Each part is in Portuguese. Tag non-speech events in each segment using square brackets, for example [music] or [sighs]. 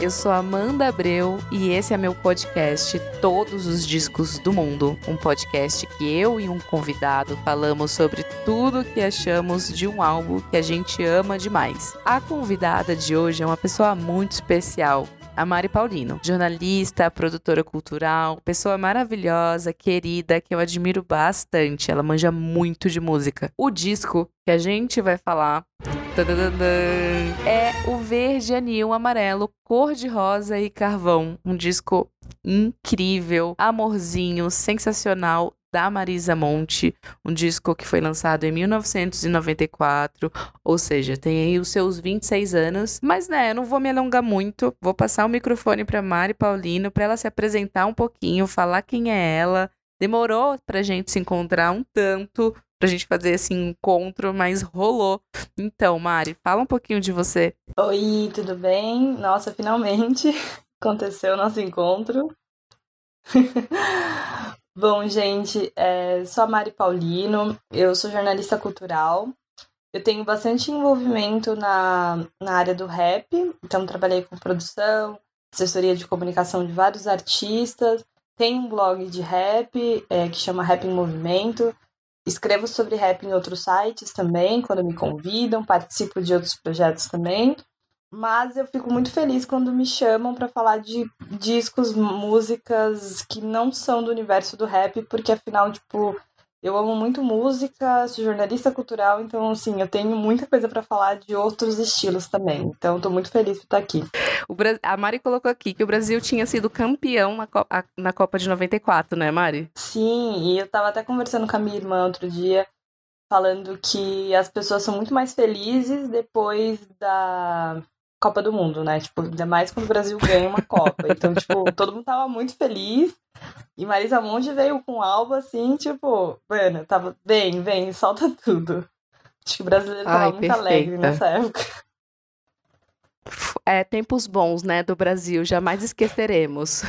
Eu sou Amanda Abreu e esse é meu podcast Todos os Discos do Mundo, um podcast que eu e um convidado falamos sobre tudo que achamos de um álbum que a gente ama demais. A convidada de hoje é uma pessoa muito especial, a Mari Paulino, jornalista, produtora cultural, pessoa maravilhosa, querida, que eu admiro bastante. Ela manja muito de música. O disco que a gente vai falar é o Verde Anil Amarelo, Cor de Rosa e Carvão. Um disco incrível, amorzinho, sensacional da Marisa Monte, um disco que foi lançado em 1994, ou seja, tem aí os seus 26 anos. Mas né, eu não vou me alongar muito, vou passar o microfone para Mari Paulino para ela se apresentar um pouquinho, falar quem é ela. Demorou pra gente se encontrar um tanto, pra gente fazer esse encontro, mas rolou. Então, Mari, fala um pouquinho de você. Oi, tudo bem? Nossa, finalmente [laughs] aconteceu o nosso encontro. [laughs] Bom, gente, é, sou a Mari Paulino, eu sou jornalista cultural. Eu tenho bastante envolvimento na, na área do rap, então trabalhei com produção, assessoria de comunicação de vários artistas. Tenho um blog de rap é, que chama Rap em Movimento. Escrevo sobre rap em outros sites também, quando me convidam, participo de outros projetos também. Mas eu fico muito feliz quando me chamam para falar de discos, músicas que não são do universo do rap, porque afinal, tipo, eu amo muito música, sou jornalista cultural, então, assim, eu tenho muita coisa para falar de outros estilos também. Então, tô muito feliz por estar aqui. Bra... A Mari colocou aqui que o Brasil tinha sido campeão na, na Copa de 94, né, Mari? Sim, e eu tava até conversando com a minha irmã outro dia, falando que as pessoas são muito mais felizes depois da Copa do Mundo, né? Tipo, ainda mais quando o Brasil ganha uma Copa. Então, [laughs] tipo, todo mundo tava muito feliz. E Marisa Monte veio com algo assim, tipo, mano, tava, vem, vem, solta tudo. Acho que o brasileiro tava Ai, muito perfeita. alegre nessa época. É, tempos bons, né, do Brasil, jamais esqueceremos.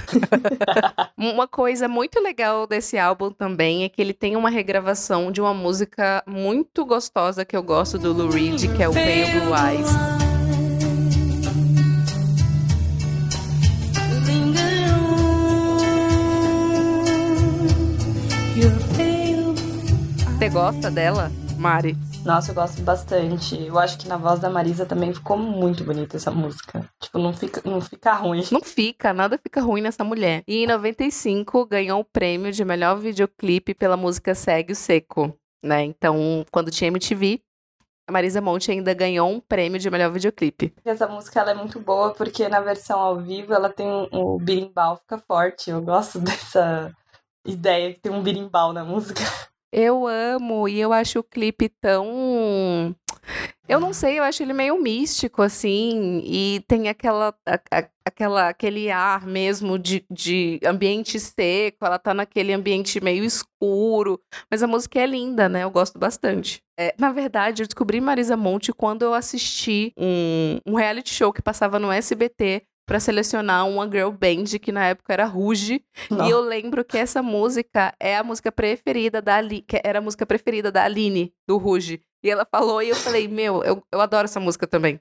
[laughs] uma coisa muito legal desse álbum também é que ele tem uma regravação de uma música muito gostosa que eu gosto do Lou Reed, que é o Pale Blue Eyes. Você gosta dela, Mari? Nossa, eu gosto bastante. Eu acho que na voz da Marisa também ficou muito bonita essa música. Tipo, não fica, não fica ruim. Não fica, nada fica ruim nessa mulher. E em 95 ganhou o prêmio de melhor videoclipe pela música Segue o Seco, né? Então, quando tinha MTV, a Marisa Monte ainda ganhou um prêmio de melhor videoclipe. Essa música ela é muito boa porque na versão ao vivo ela tem um, o birimbau fica forte. Eu gosto [laughs] dessa ideia que tem um birimbau na música. Eu amo e eu acho o clipe tão. Eu não sei, eu acho ele meio místico, assim, e tem aquela, a, a, aquela aquele ar mesmo de, de ambiente seco, ela tá naquele ambiente meio escuro, mas a música é linda, né? Eu gosto bastante. É, na verdade, eu descobri Marisa Monte quando eu assisti um, um reality show que passava no SBT para selecionar uma girl band que na época era Ruge. E eu lembro que essa música é a música preferida da Ali, que era a música preferida da Aline, do Ruge. E ela falou e eu falei, meu, eu, eu adoro essa música também.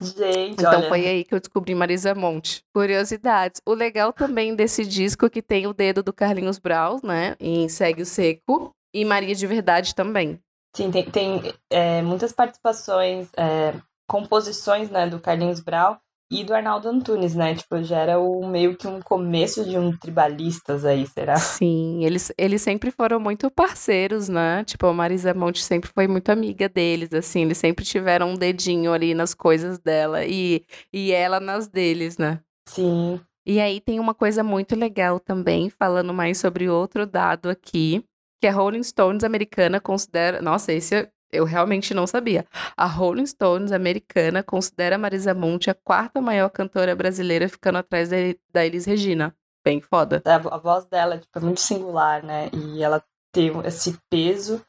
Gente, então olha. foi aí que eu descobri Marisa Monte. Curiosidades. O legal também desse disco é que tem o dedo do Carlinhos Brau, né? Em Segue o Seco. E Maria de Verdade também. Sim, tem, tem é, muitas participações, é, composições né, do Carlinhos Brau e do Arnaldo Antunes, né? Tipo, já era o, meio que um começo de um tribalistas aí, será? Sim, eles, eles sempre foram muito parceiros, né? Tipo, a Marisa Monte sempre foi muito amiga deles, assim, eles sempre tiveram um dedinho ali nas coisas dela e, e ela nas deles, né? Sim. E aí tem uma coisa muito legal também, falando mais sobre outro dado aqui, que a Rolling Stones americana considera. Nossa, esse eu realmente não sabia. A Rolling Stones americana considera Marisa Monte a quarta maior cantora brasileira, ficando atrás da Elis Regina. Bem foda. A, a voz dela tipo, é muito singular, né? E ela tem esse peso.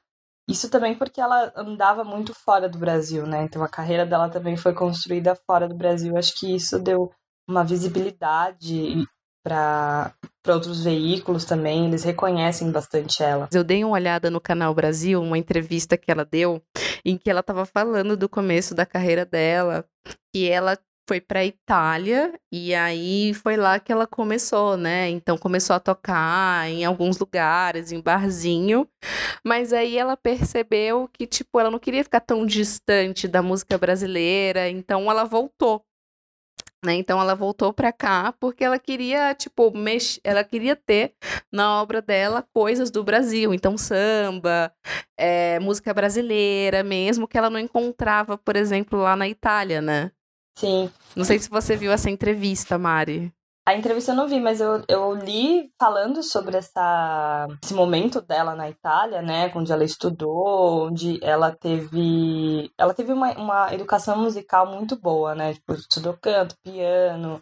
Isso também porque ela andava muito fora do Brasil, né? Então a carreira dela também foi construída fora do Brasil. Acho que isso deu uma visibilidade para outros veículos também, eles reconhecem bastante ela. Eu dei uma olhada no canal Brasil, uma entrevista que ela deu, em que ela estava falando do começo da carreira dela, e ela foi para Itália e aí foi lá que ela começou, né? Então começou a tocar em alguns lugares, em barzinho, mas aí ela percebeu que tipo ela não queria ficar tão distante da música brasileira, então ela voltou. Né? Então ela voltou para cá porque ela queria, tipo, mex... ela queria ter na obra dela coisas do Brasil, então samba, é, música brasileira mesmo, que ela não encontrava, por exemplo, lá na Itália, né? Sim. Não sei se você viu essa entrevista, Mari. A entrevista eu não vi, mas eu, eu li falando sobre essa, esse momento dela na Itália, né? Onde ela estudou, onde ela teve. Ela teve uma, uma educação musical muito boa, né? Tipo, estudou canto, piano,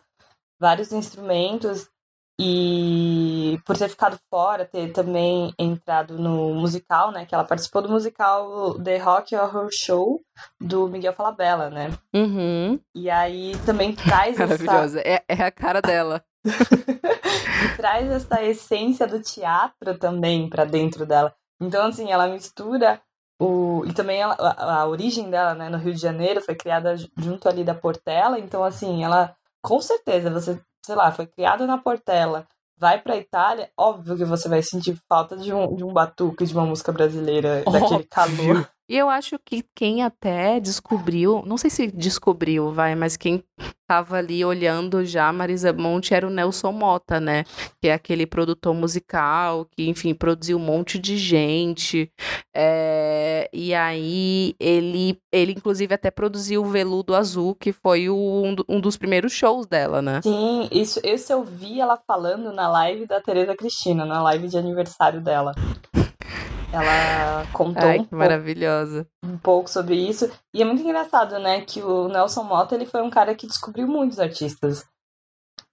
vários instrumentos. E por ter ficado fora, ter também entrado no musical, né? Que ela participou do musical The Rock Horror Show do Miguel Falabella, né? Uhum. E aí também traz [laughs] Maravilhosa. essa... É, é a cara dela. [laughs] e traz essa essência do teatro também para dentro dela. Então, assim, ela mistura o... E também ela, a, a origem dela, né, no Rio de Janeiro, foi criada junto ali da Portela. Então, assim, ela... Com certeza, você sei lá, foi criada na Portela, vai pra Itália, óbvio que você vai sentir falta de um, de um batuque, de uma música brasileira, óbvio. daquele calor. E eu acho que quem até descobriu, não sei se descobriu, vai, mas quem tava ali olhando já Marisa Monte era o Nelson Mota, né? Que é aquele produtor musical que, enfim, produziu um monte de gente. É... E aí ele, ele inclusive até produziu o Veludo Azul, que foi o, um dos primeiros shows dela, né? Sim, isso, isso eu vi ela falando na live da Tereza Cristina, na live de aniversário dela. Ela contou Ai, um, pouco, maravilhosa. um pouco sobre isso. E é muito engraçado, né? Que o Nelson Mota ele foi um cara que descobriu muitos artistas.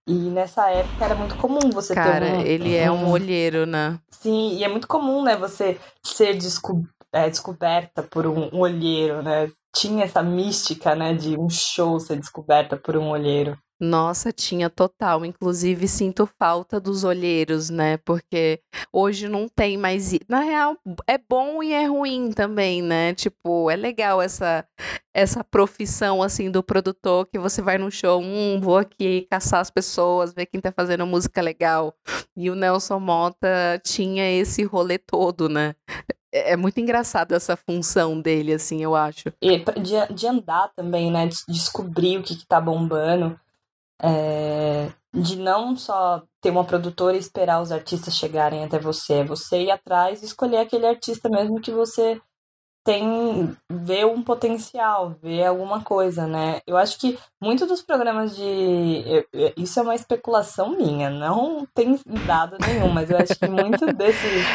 E nessa época era muito comum você cara, ter um. ele é um olheiro, né? Sim, e é muito comum, né? Você ser desco é, descoberta por um olheiro, né? Tinha essa mística, né? De um show ser descoberta por um olheiro. Nossa, tinha total. Inclusive, sinto falta dos olheiros, né? Porque hoje não tem mais. Na real, é bom e é ruim também, né? Tipo, é legal essa essa profissão assim do produtor que você vai no show, hum, vou aqui caçar as pessoas, ver quem tá fazendo música legal. E o Nelson Mota tinha esse rolê todo, né? É, é muito engraçado essa função dele, assim, eu acho. E de, de andar também, né? De descobrir o que, que tá bombando. É, de não só ter uma produtora e esperar os artistas chegarem até você, é você ir atrás e escolher aquele artista mesmo que você tem vê um potencial, vê alguma coisa, né? Eu acho que muito dos programas de isso é uma especulação minha, não tem dado nenhum, mas eu acho que muito [laughs] desses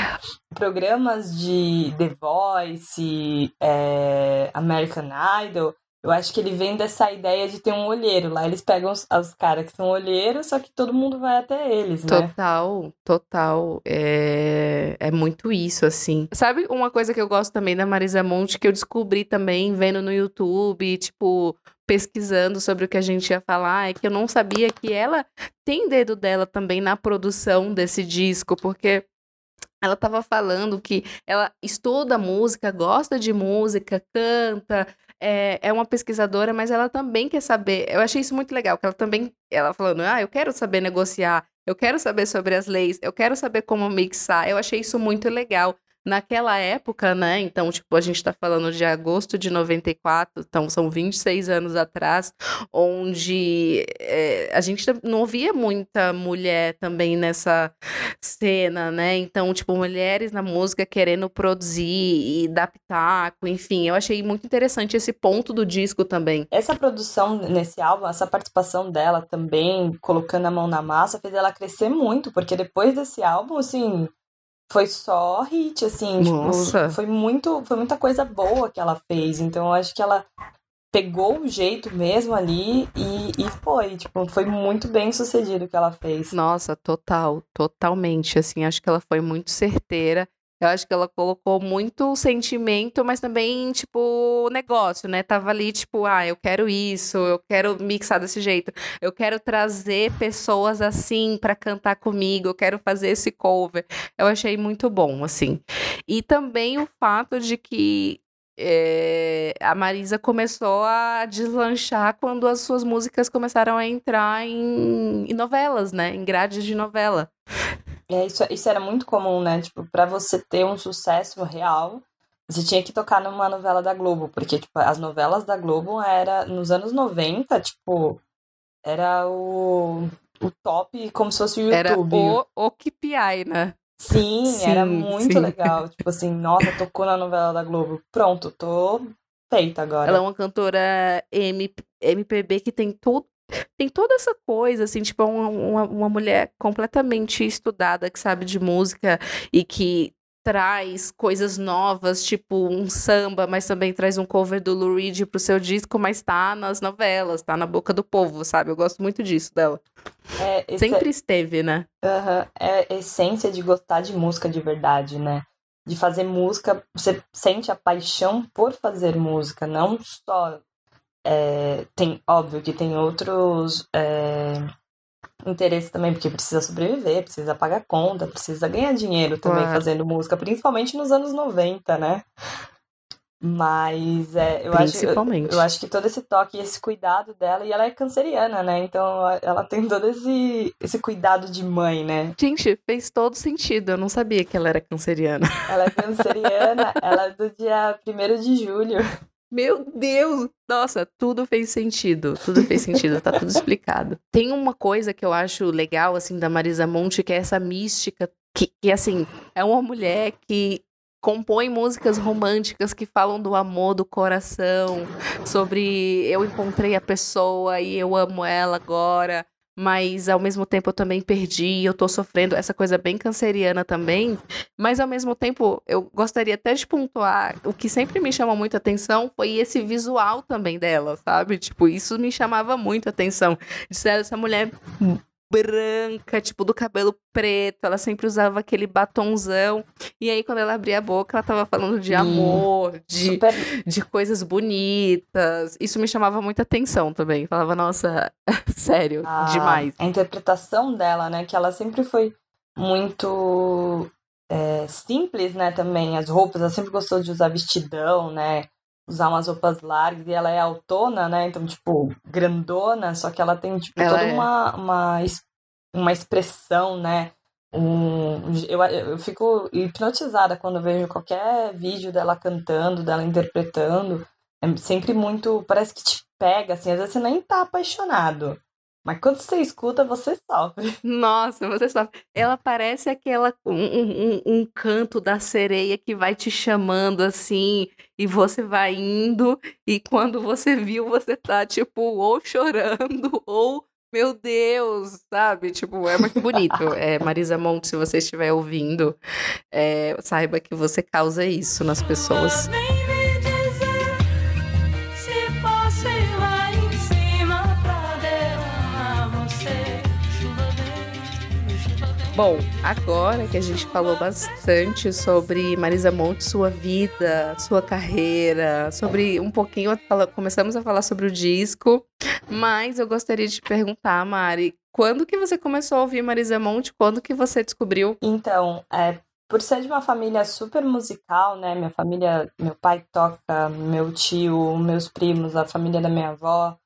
programas de The Voice, é, American Idol, eu acho que ele vem dessa ideia de ter um olheiro. Lá eles pegam os, os caras que são olheiros, só que todo mundo vai até eles, né? Total, total. É, é muito isso, assim. Sabe uma coisa que eu gosto também da Marisa Monte, que eu descobri também vendo no YouTube, tipo, pesquisando sobre o que a gente ia falar, é que eu não sabia que ela tem dedo dela também na produção desse disco, porque ela estava falando que ela estuda música, gosta de música, canta, é, é uma pesquisadora, mas ela também quer saber. Eu achei isso muito legal, que ela também, ela falando, ah, eu quero saber negociar, eu quero saber sobre as leis, eu quero saber como mixar. Eu achei isso muito legal naquela época, né? Então, tipo, a gente tá falando de agosto de 94, então são 26 anos atrás, onde é, a gente não via muita mulher também nessa cena, né? Então, tipo, mulheres na música querendo produzir e dar pitaco, enfim, eu achei muito interessante esse ponto do disco também. Essa produção nesse álbum, essa participação dela também, colocando a mão na massa, fez ela crescer muito, porque depois desse álbum, assim, foi só hit, assim, tipo, foi muito, foi muita coisa boa que ela fez. Então eu acho que ela pegou o jeito mesmo ali e, e foi, tipo, foi muito bem sucedido o que ela fez. Nossa, total, totalmente, assim, acho que ela foi muito certeira. Eu acho que ela colocou muito sentimento, mas também, tipo, negócio, né? Tava ali, tipo, ah, eu quero isso, eu quero mixar desse jeito, eu quero trazer pessoas assim para cantar comigo, eu quero fazer esse cover. Eu achei muito bom, assim. E também o fato de que é, a Marisa começou a deslanchar quando as suas músicas começaram a entrar em, em novelas, né? Em grades de novela. É, isso, isso era muito comum, né? Tipo, pra você ter um sucesso real, você tinha que tocar numa novela da Globo, porque, tipo, as novelas da Globo era, nos anos 90, tipo, era o, o top como se fosse o YouTube. Era o, o KPI, né? Sim, sim era muito sim. legal. [laughs] Tipo assim, nossa, tocou na novela da Globo. Pronto, tô feita agora. Ela é uma cantora MPB que tem todo. Tem toda essa coisa, assim, tipo, uma, uma, uma mulher completamente estudada, que sabe de música e que traz coisas novas, tipo um samba, mas também traz um cover do Lou Reed pro seu disco, mas tá nas novelas, tá na boca do povo, sabe? Eu gosto muito disso dela. É, Sempre é... esteve, né? Uhum. É a essência de gostar de música de verdade, né? De fazer música, você sente a paixão por fazer música, não só. É, tem, óbvio que tem outros é, interesse também, porque precisa sobreviver, precisa pagar conta, precisa ganhar dinheiro também claro. fazendo música, principalmente nos anos 90, né? Mas é, eu, acho, eu, eu, acho que todo esse toque e esse cuidado dela, e ela é canceriana, né? Então ela tem todo esse, esse cuidado de mãe, né? Gente, fez todo sentido. Eu não sabia que ela era canceriana. Ela é canceriana, [laughs] ela é do dia 1 de julho. Meu Deus! Nossa, tudo fez sentido. Tudo fez sentido, tá tudo explicado. Tem uma coisa que eu acho legal, assim, da Marisa Monte, que é essa mística, que, que assim, é uma mulher que compõe músicas românticas que falam do amor do coração, sobre eu encontrei a pessoa e eu amo ela agora mas ao mesmo tempo eu também perdi, eu tô sofrendo essa coisa bem canceriana também, mas ao mesmo tempo eu gostaria até de pontuar, o que sempre me chama muita atenção foi esse visual também dela, sabe? Tipo, isso me chamava muito atenção, de ser essa mulher branca, tipo, do cabelo preto. Ela sempre usava aquele batonzão. E aí, quando ela abria a boca, ela tava falando de amor, de, Super... de coisas bonitas. Isso me chamava muita atenção também. Falava, nossa, [laughs] sério, a, demais. A interpretação dela, né? Que ela sempre foi muito é, simples, né? Também. As roupas, ela sempre gostou de usar vestidão, né? Usar umas roupas largas e ela é autona, né? Então, tipo, grandona, só que ela tem, tipo, ela toda é. uma, uma, uma expressão, né? Um, eu, eu fico hipnotizada quando vejo qualquer vídeo dela cantando, dela interpretando. É sempre muito. Parece que te pega, assim. Às vezes você nem tá apaixonado. Mas quando você escuta, você sofre. Nossa, você sofre. Ela parece aquela um, um, um, canto da sereia que vai te chamando assim, e você vai indo, e quando você viu, você tá, tipo, ou chorando, [laughs] ou meu Deus, sabe? Tipo, é muito bonito. É, Marisa Monte, se você estiver ouvindo, é, saiba que você causa isso nas pessoas. Bom, agora que a gente falou bastante sobre Marisa Monte, sua vida, sua carreira, sobre um pouquinho, começamos a falar sobre o disco, mas eu gostaria de te perguntar, Mari, quando que você começou a ouvir Marisa Monte? Quando que você descobriu? Então, é, por ser de uma família super musical, né? Minha família, meu pai toca, meu tio, meus primos, a família da minha avó,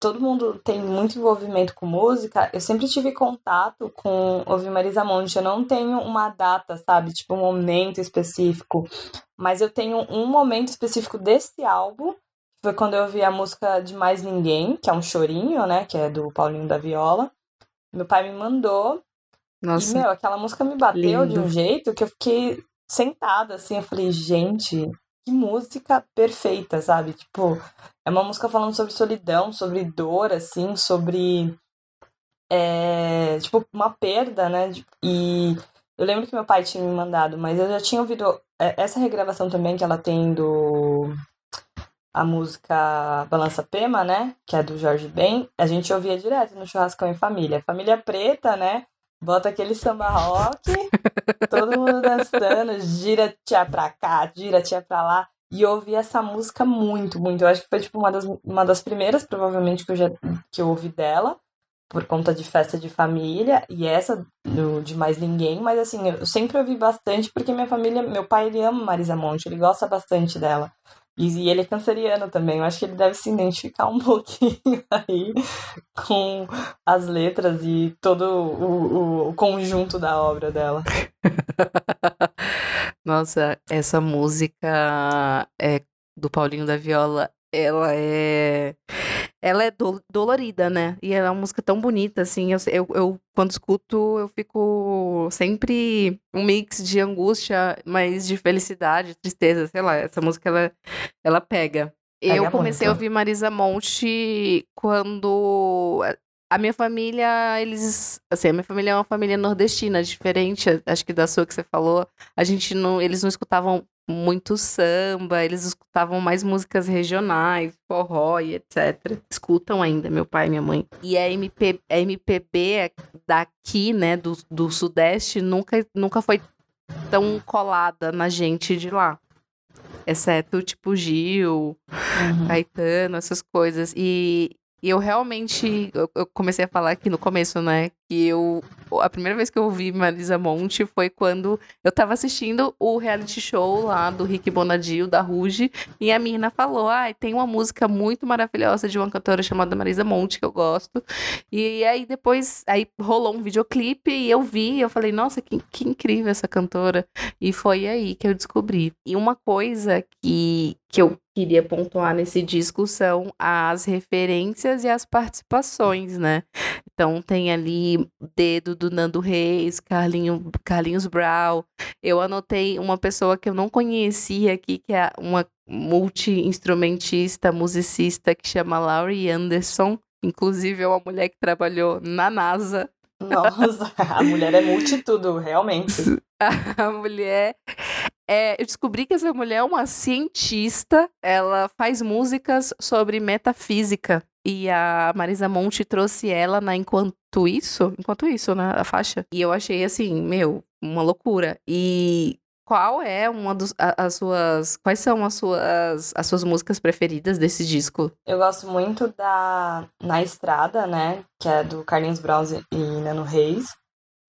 todo mundo tem muito envolvimento com música, eu sempre tive contato com ouvir Marisa Monte. Eu não tenho uma data, sabe? Tipo, um momento específico. Mas eu tenho um momento específico desse álbum. Que foi quando eu ouvi a música de Mais Ninguém, que é um chorinho, né? Que é do Paulinho da Viola. Meu pai me mandou. Nossa. E, meu, aquela música me bateu lindo. de um jeito que eu fiquei sentada, assim. Eu falei, gente, que música perfeita, sabe? Tipo, é uma música falando sobre solidão, sobre dor, assim, sobre. É, tipo, uma perda, né? E eu lembro que meu pai tinha me mandado, mas eu já tinha ouvido é, essa regravação também que ela tem do. A música Balança Pema, né? Que é do Jorge Ben. A gente ouvia direto no Churrascão em Família. Família preta, né? Bota aquele samba rock, todo mundo dançando, gira tia pra cá, gira tia pra lá. E eu ouvi essa música muito, muito. Eu acho que foi tipo uma das, uma das primeiras, provavelmente, que eu, já, que eu ouvi dela, por conta de festa de família, e essa do, de mais ninguém, mas assim, eu sempre ouvi bastante porque minha família, meu pai, ele ama Marisa Monte, ele gosta bastante dela. E ele é canceriano também. Eu acho que ele deve se identificar um [laughs] pouquinho aí com as letras e todo o, o, conjunto da obra dela. [laughs] Nossa, essa música é do Paulinho da Viola, ela é ela é do, dolorida, né? E ela é uma música tão bonita, assim. Eu, eu, eu, quando escuto, eu fico sempre um mix de angústia, mas de felicidade, tristeza, sei lá. Essa música, ela, ela pega. Eu comecei a ouvir Marisa Monte quando a minha família, eles, assim, a minha família é uma família nordestina, diferente, acho que da sua que você falou. A gente não, eles não escutavam muito samba, eles escutavam mais músicas regionais, forró e etc. Escutam ainda, meu pai e minha mãe. E a, MP, a MPB daqui, né, do, do Sudeste, nunca, nunca foi tão colada na gente de lá. Exceto, tipo, Gil, uhum. Caetano, essas coisas. E, e eu realmente, eu, comecei a falar aqui no começo, né? Que eu, a primeira vez que eu ouvi Marisa Monte foi quando eu tava assistindo o reality show lá do Rick Bonadio, da Ruge, e a menina falou, ah, tem uma música muito maravilhosa de uma cantora chamada Marisa Monte, que eu gosto. E aí depois, aí rolou um videoclipe e eu vi, e eu falei, nossa, que, que incrível essa cantora. E foi aí que eu descobri. E uma coisa que, que eu queria pontuar nesse disco são as referências e as participações, né? Então tem ali dedo do Nando Reis, Carlinho, Carlinhos Brau. Eu anotei uma pessoa que eu não conhecia aqui, que é uma multi-instrumentista, musicista, que chama Laurie Anderson. Inclusive, é uma mulher que trabalhou na NASA. Nossa, a mulher é multitudo, realmente. [laughs] A mulher é, eu descobri que essa mulher é uma cientista, ela faz músicas sobre metafísica. E a Marisa Monte trouxe ela na Enquanto Isso, enquanto isso, né, a faixa. E eu achei assim, meu, uma loucura. E qual é uma dos as suas quais são as suas as suas músicas preferidas desse disco? Eu gosto muito da Na Estrada, né, que é do Carlinhos Brown e Nano Reis.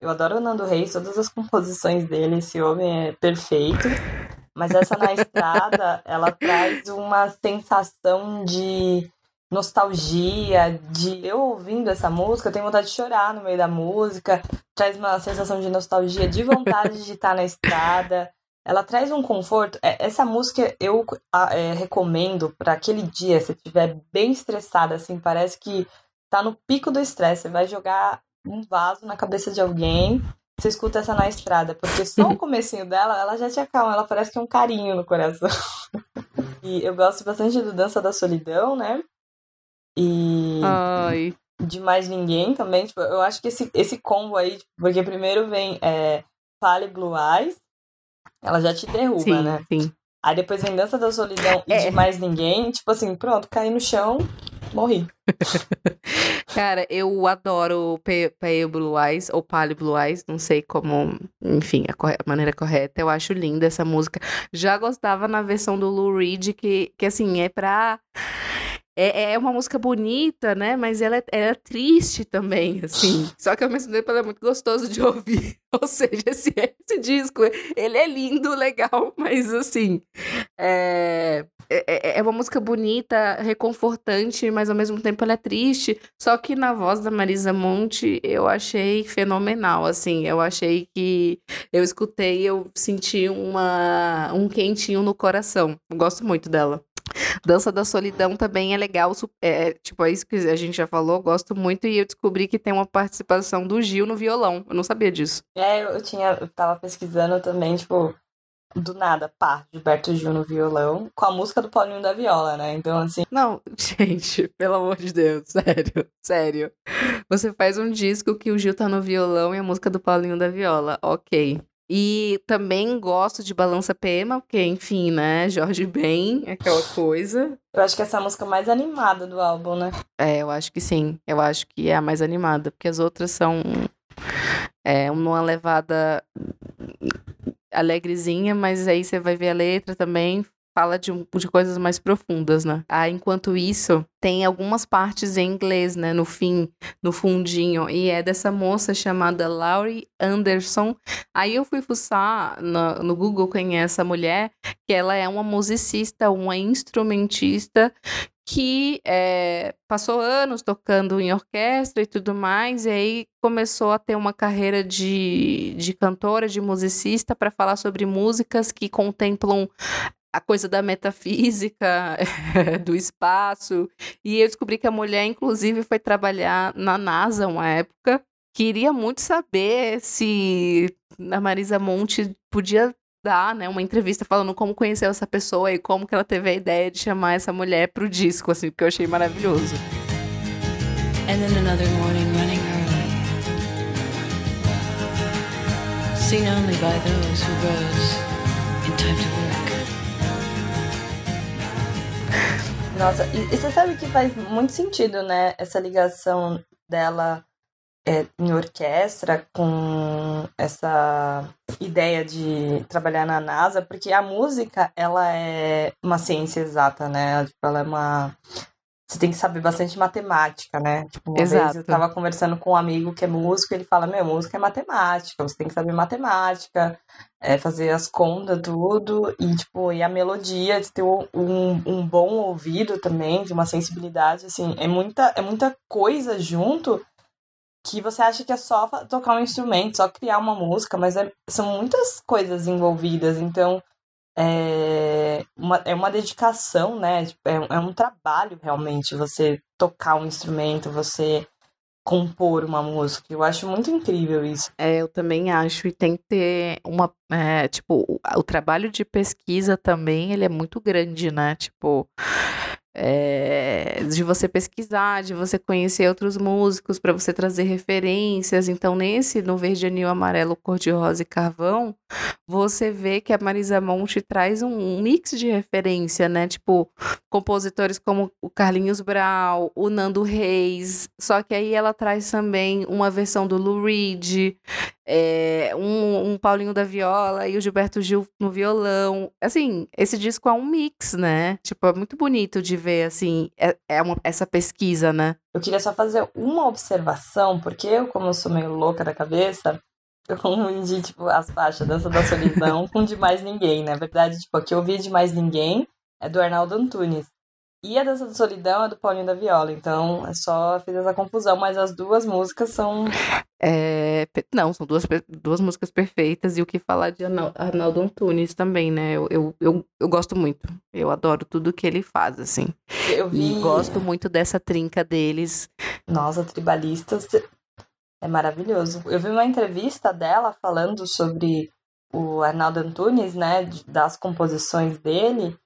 Eu adoro o Nando Reis, todas as composições dele, esse homem é perfeito. Mas essa na estrada, [laughs] ela traz uma sensação de nostalgia, de eu ouvindo essa música, eu tenho vontade de chorar no meio da música, traz uma sensação de nostalgia, de vontade de estar na estrada. Ela traz um conforto. É, essa música eu é, recomendo para aquele dia, se estiver bem estressada, assim, parece que tá no pico do estresse. Você vai jogar um vaso na cabeça de alguém, você escuta essa na estrada, porque só o [laughs] comecinho dela, ela já te acalma, ela parece que é um carinho no coração. [laughs] e eu gosto bastante do Dança da Solidão, né? E Ai. de mais ninguém também, tipo, eu acho que esse, esse combo aí, tipo, porque primeiro vem é, Pale Blue Eyes, ela já te derruba, sim, né? Sim. Aí depois vem Dança da Solidão é. e de mais ninguém, tipo assim, pronto, caí no chão, morri. [laughs] Cara, eu adoro Pale Blue Eyes, ou Pale Blue Eyes, não sei como, enfim, a, a, maneira correta. Eu acho linda essa música. Já gostava na versão do Lou Reed, que, que assim, é pra é, é uma música bonita, né? Mas ela é, ela é triste também, assim. [sighs] Só que ao mesmo tempo ela é muito gostoso de [laughs] ouvir. Ou seja, esse, esse disco, ele é lindo, legal, [laughs] mas assim. É, é, é, é uma música bonita, reconfortante, mas ao mesmo tempo ela é triste. Só que na voz da Marisa Monte eu achei fenomenal, assim. Eu achei que eu escutei, eu senti uma, um quentinho no coração. Eu gosto muito dela. Dança da Solidão também é legal. É, tipo, é isso que a gente já falou, gosto muito. E eu descobri que tem uma participação do Gil no violão. Eu não sabia disso. É, eu tinha. Eu tava pesquisando também, tipo, do nada, pá, Gilberto Gil no violão, com a música do Paulinho da Viola, né? Então, assim. Não, [laughs] gente, pelo amor de Deus, [laughs] sério, sério. Você faz um disco que o Gil tá no violão e a música do Paulinho da Viola, ok. E também gosto de Balança Pema, porque, enfim, né? Jorge Ben, aquela coisa. Eu acho que essa é a música mais animada do álbum, né? É, eu acho que sim. Eu acho que é a mais animada, porque as outras são é, uma levada alegrezinha, mas aí você vai ver a letra também, fala de, de coisas mais profundas, né? Ah, enquanto isso, tem algumas partes em inglês, né? No fim, no fundinho. E é dessa moça chamada Laurie Anderson. Aí eu fui fuçar no, no Google quem é essa mulher, que ela é uma musicista, uma instrumentista que é, passou anos tocando em orquestra e tudo mais, e aí começou a ter uma carreira de, de cantora, de musicista, para falar sobre músicas que contemplam a coisa da metafísica, [laughs] do espaço. E eu descobri que a mulher, inclusive, foi trabalhar na NASA uma época. Queria muito saber se a Marisa Monte podia dar, né, uma entrevista falando como conheceu essa pessoa e como que ela teve a ideia de chamar essa mulher pro disco, assim, porque eu achei maravilhoso. And then another morning running early. Seen only by those who rose in time to work. Nossa, e, e você sabe que faz muito sentido, né, essa ligação dela é, em orquestra com essa ideia de trabalhar na NASA, porque a música ela é uma ciência exata, né? Tipo, ela é uma você tem que saber bastante matemática, né? Tipo, uma Exato. vez eu tava conversando com um amigo que é músico, ele fala, meu, música é matemática, você tem que saber matemática, é, fazer as contas, tudo, e tipo, e a melodia, de ter um, um bom ouvido também, de uma sensibilidade, assim, é muita, é muita coisa junto que você acha que é só tocar um instrumento, só criar uma música, mas é, são muitas coisas envolvidas, então é uma, é uma dedicação, né? Tipo, é, é um trabalho realmente você tocar um instrumento, você compor uma música. Eu acho muito incrível isso. É, eu também acho. E tem que ter uma. É, tipo, o, o, trabalho de pesquisa também ele é muito grande, né? Tipo, é, de você pesquisar, de você conhecer outros músicos, para você trazer referências. Então, nesse No Verde Anil Amarelo, Cor-de-Rosa e Carvão, você vê que a Marisa Monte traz um, mix de referência, né? Tipo, compositores como o Carlinhos Brau, o Nando Reis, só que aí ela traz também uma versão do Lou Reed, é, um, um, Paulinho da viola e o Gilberto Gil no violão. Assim, esse disco é um mix, né? Tipo, é muito bonito de ver, assim, é, é uma, essa pesquisa, né? Eu queria só fazer uma observação, porque eu, como eu sou meio louca da cabeça, eu [laughs] confundi, tipo, as faixas Dança da Solidão com De Mais Ninguém. Na verdade, tipo, a que eu vi De Mais Ninguém é do Arnaldo Antunes. E a Dança da Solidão é do Paulinho da Viola, então é só fiz essa confusão, mas as duas músicas são. [laughs] É, não, são duas, duas músicas perfeitas, e o que falar de Arnaldo Antunes também, né? Eu, eu, eu, eu, gosto muito. Eu adoro tudo que ele faz, assim. Eu vi... E gosto muito dessa trinca deles. Nossa, tribalistas é maravilhoso. Eu vi uma entrevista dela falando sobre o Arnaldo Antunes, né? Das composições dele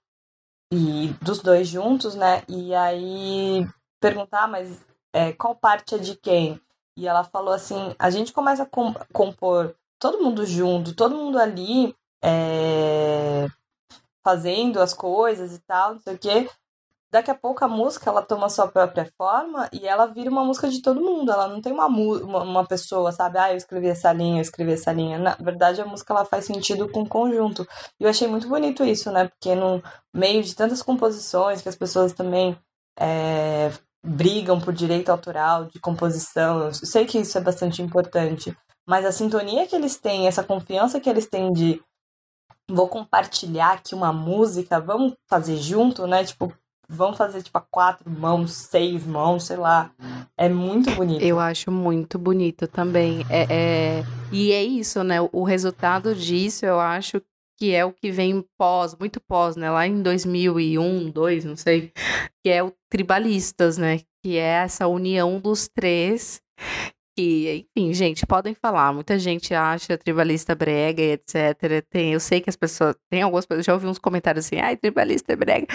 e dos dois juntos, né? E aí perguntar, mas é, qual parte é de quem? E ela falou assim: a gente começa a compor todo mundo junto, todo mundo ali é, fazendo as coisas e tal, não sei o quê daqui a pouco a música ela toma sua própria forma e ela vira uma música de todo mundo. Ela não tem uma, uma, uma, pessoa, sabe? Ah, eu escrevi essa linha, eu escrevi essa linha. Na verdade, a música ela faz sentido com o conjunto. E eu achei muito bonito isso, né? Porque no meio de tantas composições que as pessoas também é, brigam por direito autoral de composição, eu sei que isso é bastante importante. Mas a sintonia que eles têm, essa confiança que eles têm de vou compartilhar aqui uma música, vamos fazer junto, né? Tipo, vão fazer tipo a quatro mãos, seis mãos, sei lá. É muito bonito. Eu acho muito bonito também. É, é... E é isso, né? O resultado disso, eu acho que é o que vem pós, muito pós, né? Lá em 2001, 2002, não sei, que é o Tribalistas, né? Que é essa união dos três que, enfim, gente, podem falar. Muita gente acha tribalista brega e etc. Tem, eu sei que as pessoas. Tem algumas pessoas. Já ouvi uns comentários assim, ai, tribalista é brega.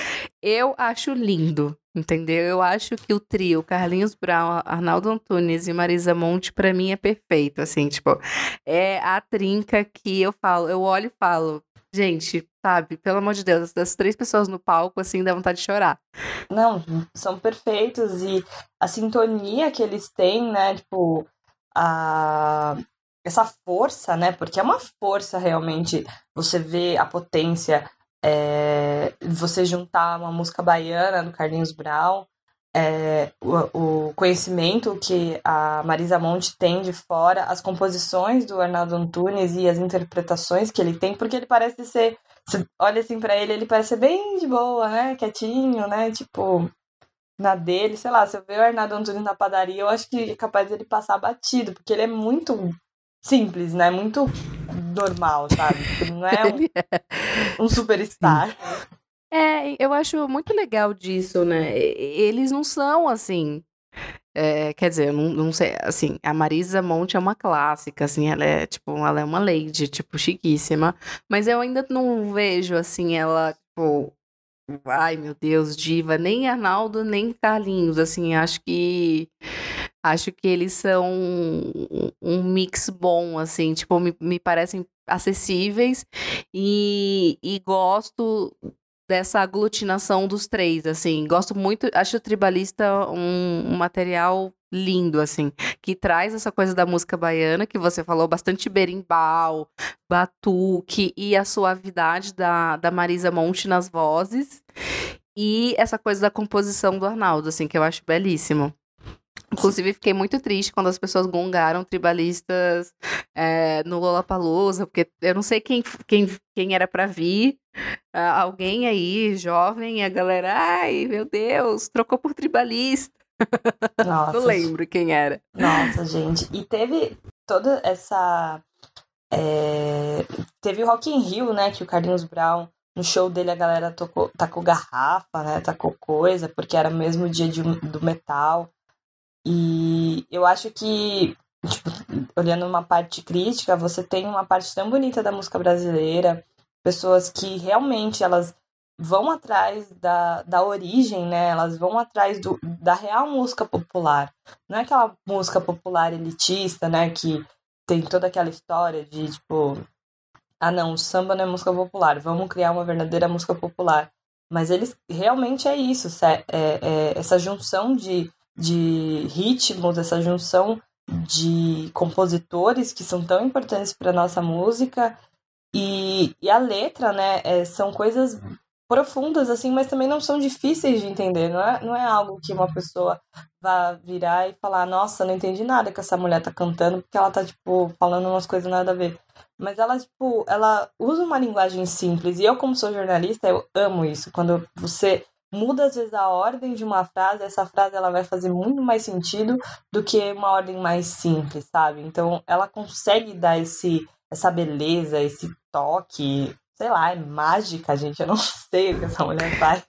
Eu acho lindo, entendeu? Eu acho que o trio Carlinhos Brown, Arnaldo Antunes e Marisa Monte, para mim, é perfeito. Assim, tipo, é a trinca que eu falo, eu olho e falo. Gente, sabe, pelo amor de Deus, das três pessoas no palco, assim, dá vontade de chorar. Não, são perfeitos e a sintonia que eles têm, né, tipo, a essa força, né, porque é uma força realmente, você vê a potência, é, você juntar uma música baiana do Carlinhos Brown, é, o, o, conhecimento que a Marisa Monte tem de fora, as composições do Arnaldo Antunes e as interpretações que ele tem, porque ele parece ser. Você olha assim para ele, ele parece ser bem de boa, né? Quietinho, né? Tipo, na dele, sei lá, se eu ver o Arnaldo Antunes na padaria, eu acho que é capaz dele passar batido, porque ele é muito simples, né? Muito normal, sabe? Tipo, não é um, [laughs] é. um superstar. É, eu acho muito legal disso, né? Eles não são assim. É, quer dizer, eu não, não sei, assim, a Marisa Monte é uma clássica, assim, ela é, tipo, ela é uma lady, tipo, chiquíssima, mas eu ainda não vejo, assim, ela, tipo, ai, meu Deus, diva, nem Arnaldo, nem Carlinhos, assim, acho que Acho que eles são um, um mix bom, assim, tipo, me, me parecem acessíveis e, e gosto dessa aglutinação dos três, assim. Gosto muito, acho o Tribalista um, um, material lindo, assim, que traz essa coisa da música baiana, que você falou, bastante berimbau, batuque e a suavidade da, da Marisa Monte nas vozes. E essa coisa da composição do Arnaldo, assim, que eu acho belíssimo. Inclusive, fiquei muito triste quando as pessoas gongaram tribalistas é, no Lollapalooza, porque eu não sei quem, quem, quem era para vir. Uh, alguém aí, jovem, a galera, ai, meu Deus, trocou por tribalista. [laughs] Nossa, não lembro quem era. Nossa, gente. E teve toda essa. É... Teve o Rock in Rio, né? Que o Carlinhos Brown, no show dele, a galera tocou, tacou garrafa, né? Tacou coisa, porque era o mesmo dia de, do metal. E eu acho que, tipo, olhando uma parte crítica, você tem uma parte tão bonita da música brasileira, pessoas que realmente elas vão atrás da, da origem, né? Elas vão atrás do, da real música popular. Não é aquela música popular elitista, né? Que tem toda aquela história de, tipo, ah, não, o samba não é música popular, vamos criar uma verdadeira música popular. Mas eles realmente é isso, é, é, é essa junção de de ritmos, essa junção de compositores que são tão importantes para nossa música. E, e a letra, né, é, são coisas profundas assim, mas também não são difíceis de entender, não é, não é algo que uma pessoa vá virar e falar, nossa, não entendi nada que essa mulher tá cantando, porque ela tá, tipo, falando umas coisas nada a ver. Mas ela, tipo, ela usa uma linguagem simples, e eu, como sou jornalista, eu amo isso, quando você muda às vezes a ordem de uma frase, essa frase ela vai fazer muito mais sentido do que uma ordem mais simples, sabe? Então ela consegue dar esse essa beleza, esse toque, sei lá, é mágica, gente, eu não [laughs] sei o que essa mulher faz.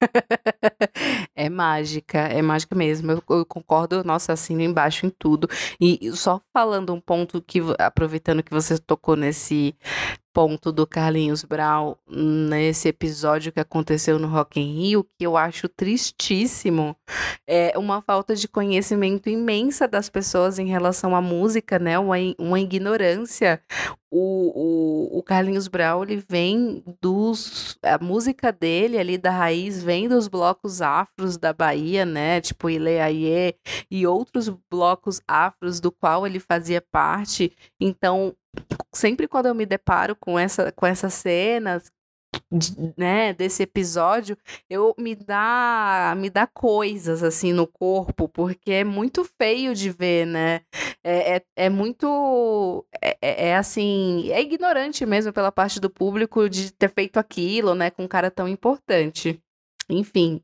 [laughs] é mágica, é mágica mesmo. Eu, eu, concordo, nossa, assino embaixo em tudo. E só falando um ponto que, aproveitando que você tocou nesse ponto do Carlinhos Brown nesse episódio que aconteceu no Rock in Rio, que eu acho tristíssimo, é uma falta de conhecimento imensa das pessoas em relação à música, né? Uma, uma ignorância. O, o, o Carlinhos Brown, ele vem dos... A música dele ali da raiz vem dos blocos afros da Bahia, né? Tipo Ileaie e outros blocos afros do qual ele fazia parte. Então, sempre quando eu me deparo com essa com essas cenas né, desse episódio, eu me dá me dá coisas assim no corpo, porque é muito feio de ver, né? É, é, é muito é, é, é assim, é ignorante mesmo pela parte do público de ter feito aquilo, né, com um cara tão importante. Enfim,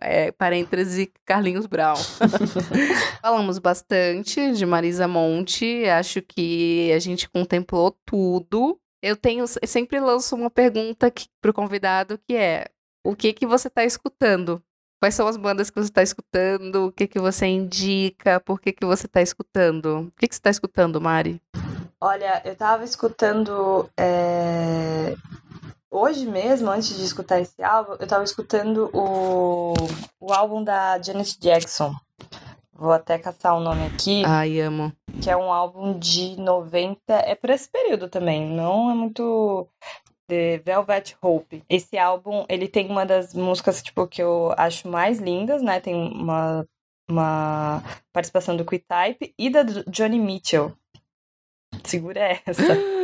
é, parêntese Carlinhos Brown. [laughs] Falamos bastante de Marisa Monte, acho que a gente contemplou tudo. Eu tenho sempre lanço uma pergunta para o convidado que é: o que que você está escutando? Quais são as bandas que você está escutando? O que que você indica? Por que que você está escutando? O que que você está escutando, Mari? Olha, eu estava escutando é, hoje mesmo, antes de escutar esse álbum, eu tava escutando o, o álbum da Janet Jackson. Vou até caçar o nome aqui. Ai, amo. Que é um álbum de 90. É por esse período também. Não é muito. The Velvet Hope. Esse álbum, ele tem uma das músicas, tipo, que eu acho mais lindas, né? Tem uma, uma participação do Q-Type e da Johnny Mitchell. Segura essa. [gasps] [laughs]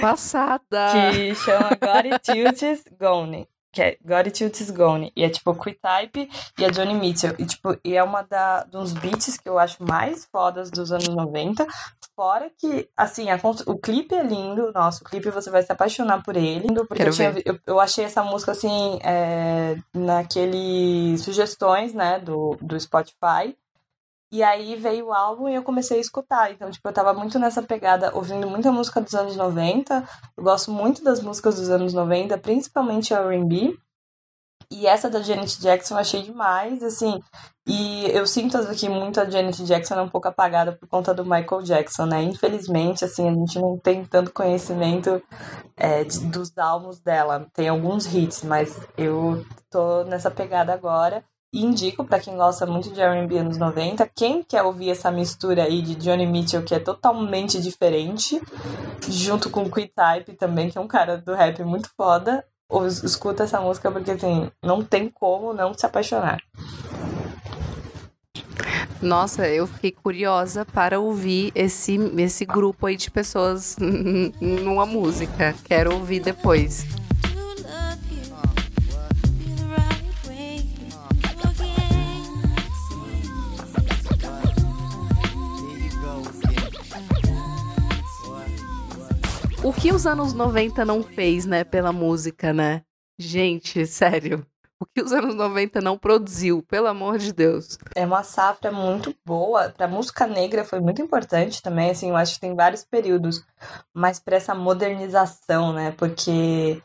Passada! Que chama Got It Gone que é Got It Gone. E é tipo Q-Type e a Johnny Mitchell. E, tipo, e é uma da, dos beats que eu acho mais fodas dos anos 90. Fora que, assim, a, o clipe é lindo. Nossa, o clipe você vai se apaixonar por ele. Porque eu, tinha, eu, eu, achei essa música, assim, é, naquele sugestões, né, do, do Spotify. E aí veio o álbum e eu comecei a escutar. Então, tipo, eu tava muito nessa pegada, ouvindo muita música dos anos 90. Eu gosto muito das músicas dos anos 90, principalmente a R&B. E essa da Janet Jackson eu achei demais, assim. E eu sinto que muito a Janet Jackson é um pouco apagada por conta do Michael Jackson, né? Infelizmente, assim, a gente não tem tanto conhecimento é, de, dos álbuns dela. Tem alguns hits, mas eu tô nessa pegada agora. Indico para quem gosta muito de R&B anos 90, quem quer ouvir essa mistura aí de Johnny Mitchell, que é totalmente diferente, junto com Quick Type também, que é um cara do rap muito foda, escuta essa música porque assim, não tem como não se apaixonar. Nossa, eu fiquei curiosa para ouvir esse, esse grupo aí de pessoas numa música. Quero ouvir depois. O que os anos 90 não fez, né, pela música, né? Gente, sério. O que os anos 90 não produziu, pelo amor de Deus. É uma safra muito boa. Pra música negra foi muito importante também, assim, eu acho que tem vários períodos. Mas para essa modernização, né? Porque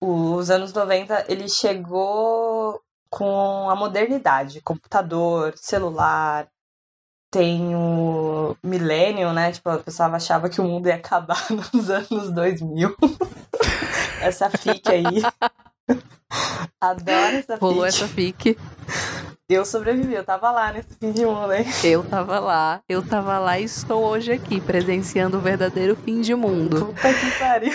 os anos 90, ele chegou com a modernidade, computador, celular, tem o Millennium, né? Tipo, a pessoa achava que o mundo ia acabar [laughs] nos anos 2000. [laughs] essa fique aí. [laughs] Adoro essa Rolou essa fique. Eu sobrevivi, eu tava lá nesse fim de mundo, hein? Eu tava lá, eu tava lá e estou hoje aqui, presenciando o verdadeiro fim de mundo. Puta que pariu.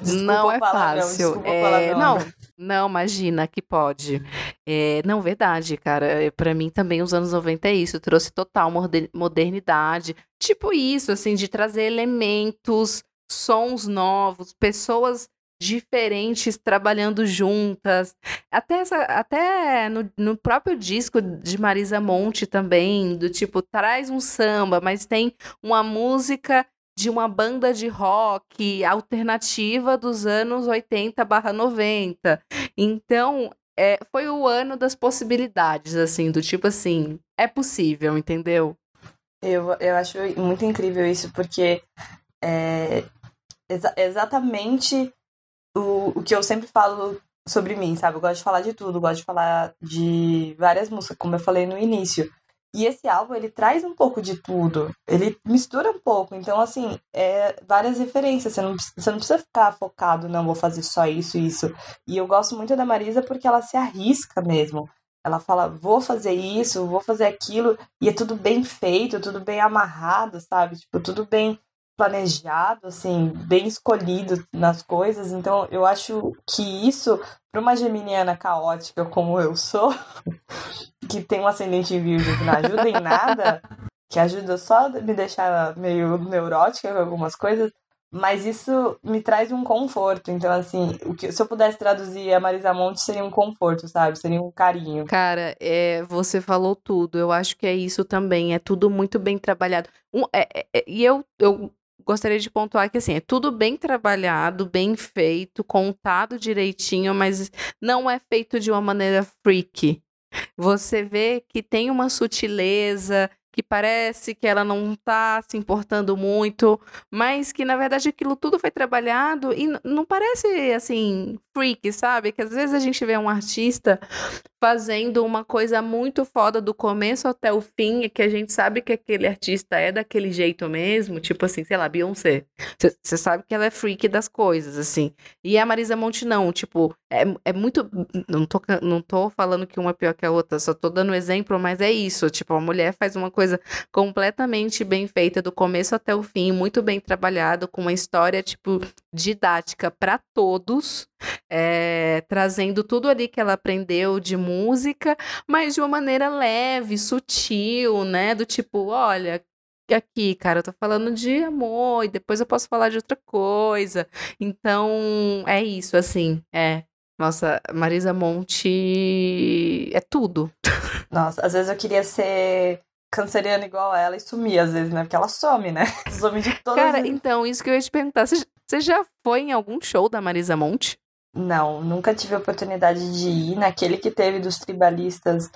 Desculpa não é fácil. É, não, não, imagina que pode. É, não, verdade, cara. É, para mim também os anos 90 é isso. Trouxe total modernidade. Tipo isso, assim, de trazer elementos, sons novos, pessoas diferentes trabalhando juntas. Até, essa, até no, no, próprio disco de Marisa Monte também, do tipo, traz um samba, mas tem uma música de uma banda de rock alternativa dos anos 80 barra 90. Então, é, foi o ano das possibilidades, assim, do tipo assim, é possível, entendeu? Eu, eu acho muito incrível isso, porque é exa exatamente o, o que eu sempre falo sobre mim, sabe? Eu gosto de falar de tudo, gosto de falar de várias músicas, como eu falei no início. E esse álbum, ele traz um pouco de tudo. Ele mistura um pouco. Então, assim, é várias referências. Você não, você não precisa ficar focado, não, vou fazer só isso isso. E eu gosto muito da Marisa porque ela se arrisca mesmo. Ela fala, vou fazer isso, vou fazer aquilo. E é tudo bem feito, tudo bem amarrado, sabe? Tipo, tudo bem planejado, assim, bem escolhido nas coisas. Então, eu acho que isso, para uma geminiana caótica como eu sou, [laughs] que tem um ascendente em virgem que não ajuda em nada, que ajuda só a me deixar meio neurótica com algumas coisas, mas isso me traz um conforto. Então, assim, o que, se eu pudesse traduzir a Marisa Monte, seria um conforto, sabe? Seria um carinho. Cara, é, você falou tudo. Eu acho que é isso também. É tudo muito bem trabalhado. Um, é, é, é e eu, eu gostaria de pontuar que assim, é tudo bem trabalhado, bem feito, contado direitinho, mas não é feito de uma maneira freak. Você vê que tem uma sutileza, que parece que ela não está se importando muito, mas que na verdade aquilo tudo foi trabalhado e não parece assim freak, sabe? Que às vezes a gente vê um artista fazendo uma coisa muito foda do começo até o fim e que a gente sabe que aquele artista é daquele jeito mesmo, tipo assim, sei lá, Beyoncé. Você sabe que ela é freak das coisas, assim. E a Marisa Monte não, tipo, é, é muito. Não tô, não tô falando que uma é pior que a outra, só tô dando exemplo, mas é isso. Tipo, a mulher faz uma coisa completamente bem feita, do começo até o fim, muito bem trabalhado, com uma história, tipo, didática para todos é, trazendo tudo ali que ela aprendeu de música, mas de uma maneira leve, sutil, né? Do tipo, olha, aqui, cara. Eu tô falando de amor e depois eu posso falar de outra coisa. Então, é isso, assim. É. Nossa, Marisa Monte é tudo. Nossa, às vezes eu queria ser canceriana igual ela e sumir, às vezes, né? Porque ela some, né? [laughs] Some de todas Cara, então, isso que eu ia te perguntar. Você já foi em algum show da Marisa Monte? Não, nunca tive a oportunidade de ir. Naquele que teve dos tribalistas,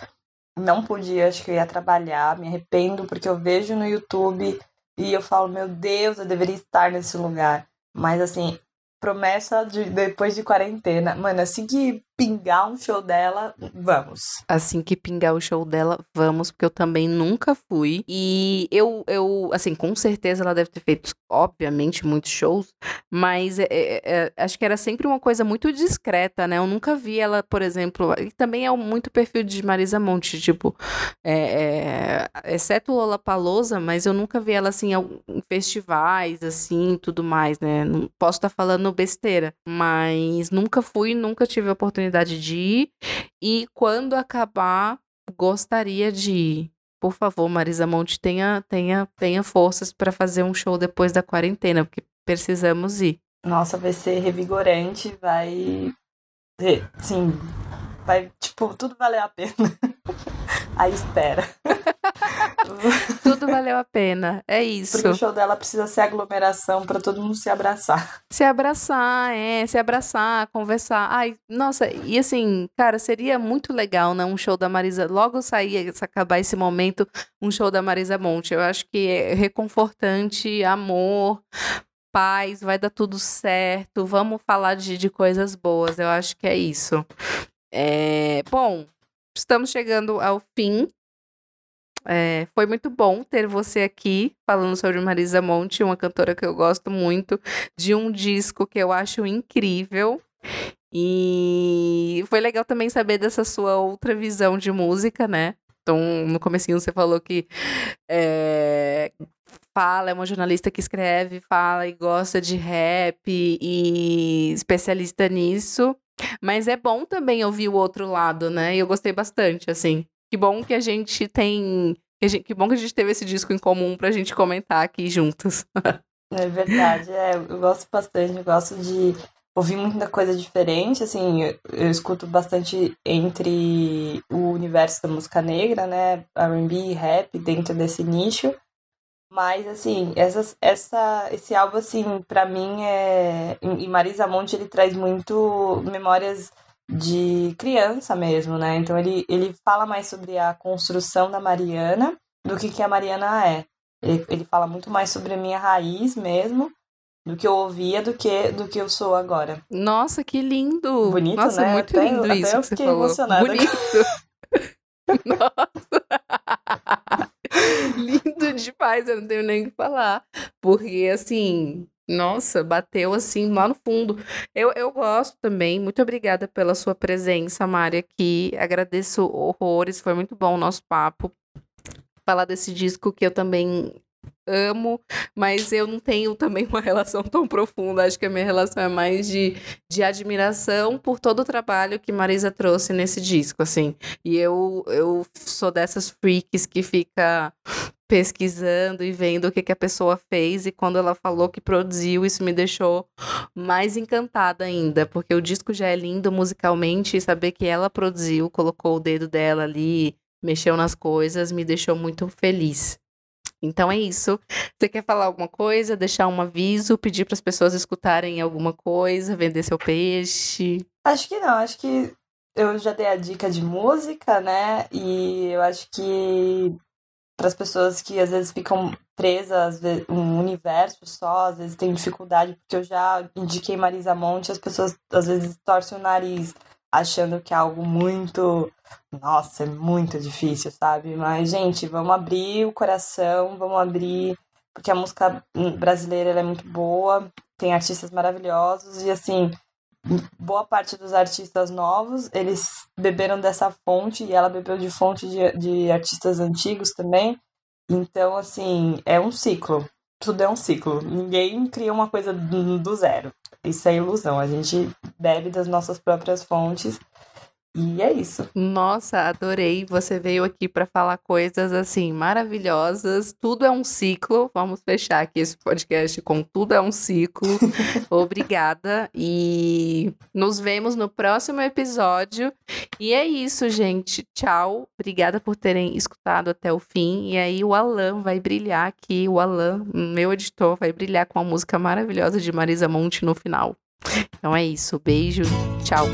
não podia, acho que eu ia trabalhar. Me arrependo porque eu vejo no YouTube e eu falo, meu Deus, eu deveria estar nesse lugar. Mas assim, promessa de depois de quarentena. Mano, assim que pingar um show dela, vamos. Assim que pingar o show dela, vamos, porque eu também nunca fui. E eu, eu assim, com certeza ela deve ter feito, obviamente, muitos shows, mas é, é, é, acho que era sempre uma coisa muito discreta, né? Eu nunca vi ela, por exemplo, e também é muito perfil de Marisa Monte, tipo, é, é exceto Lola Palosa, mas eu nunca vi ela assim em festivais, assim, tudo mais, né? Não posso estar falando besteira, mas nunca fui, nunca tive a oportunidade oportunidade de ir. E quando acabar, gostaria de ir. Por favor, Marisa Monte, tenha, tenha, tenha forças para fazer um show depois da quarentena, porque precisamos ir. Nossa, vai ser revigorante, vai. Sim, vai, tipo, tudo valer a pena. [laughs] Aí espera. [laughs] [laughs] Tudo valeu a pena. É isso. Porque o show dela precisa ser aglomeração para todo mundo se abraçar. Se abraçar, é, se abraçar, conversar. Ai, nossa, e assim, cara, seria muito legal, né? Um show da Marisa. Logo sair, se acabar esse momento, um show da Marisa Monte. Eu acho que é reconfortante, amor, paz, vai dar tudo certo. Vamos falar de, de coisas boas. Eu acho que é isso. É, bom, estamos chegando ao fim é, foi muito bom ter você aqui falando sobre Marisa Monte, uma cantora que eu gosto muito, de um disco que eu acho incrível. E foi legal também saber dessa sua outra visão de música, né? Então, no comecinho você falou que é, fala, é uma jornalista que escreve, fala e gosta de rap e especialista nisso. Mas é bom também ouvir o outro lado, né? E eu gostei bastante, assim. Que bom que a gente tem. Que, bom que a gente teve esse disco em comum pra gente comentar aqui juntos. [laughs] é verdade, é, eu gosto bastante, eu gosto de ouvir muita coisa diferente, assim, eu, eu escuto bastante entre o universo da música negra, né, R&B, rap, dentro desse nicho, mas, assim, essa, esse álbum, assim, pra mim é... E Marisa Monte, ele traz muito memórias de criança mesmo, né? Então ele, ele fala mais sobre a construção da Mariana do que que a Mariana é. Ele, ele fala muito mais sobre a minha raiz mesmo, do que eu ouvia do que do que eu sou agora. Nossa, que lindo! Bonito, Nossa, né? muito até, lindo até isso eu que fiquei emocionada. Bonito! [laughs] Nossa! [laughs] lindo demais, eu não tenho nem o que falar. Porque, assim, nossa, bateu assim lá no fundo. Eu, eu gosto também. Muito obrigada pela sua presença, Mari, aqui. Agradeço horrores. Foi muito bom o nosso papo. Falar desse disco que eu também amo, mas eu não tenho [laughs] também uma relação tão profunda. Acho que a minha relação é mais de, de admiração por todo o trabalho que Marisa trouxe nesse disco, assim. E eu, eu sou dessas freaks que fica pesquisando e vendo o que, que a pessoa fez e quando ela falou que produziu, isso me deixou mais encantada ainda, porque o disco já é lindo musicalmente e saber que ela produziu, colocou o dedo dela ali, mexeu nas coisas, me deixou muito feliz. Então é isso. Você quer falar alguma coisa, deixar um aviso, pedir para as pessoas escutarem alguma coisa, vender seu peixe? Acho que não, acho que eu já dei a dica de música, né? E eu acho que para as pessoas que às vezes ficam presas um universo só, às vezes têm dificuldade, porque eu já indiquei Marisa Monte, as pessoas às vezes torcem o nariz achando que é algo muito, nossa, é muito difícil, sabe? Mas gente, vamos abrir o coração, vamos abrir, porque a música brasileira é muito boa, tem artistas maravilhosos e assim, boa parte dos artistas novos, eles beberam dessa fonte e ela bebeu de fonte de, de artistas antigos também. Então, assim, é um ciclo. Tudo é um ciclo. Ninguém cria uma coisa do, do zero. Isso é ilusão. A gente bebe das nossas próprias fontes. E é isso. Nossa, adorei. Você veio aqui para falar coisas assim maravilhosas. Tudo é um ciclo. Vamos fechar aqui esse podcast com tudo é um ciclo. [laughs] Obrigada e nos vemos no próximo episódio. E é isso, gente. Tchau. Obrigada por terem escutado até o fim. E aí o Alan vai brilhar aqui. O Alan, meu editor, vai brilhar com a música maravilhosa de Marisa Monte no final. Então é isso. Beijo. Tchau.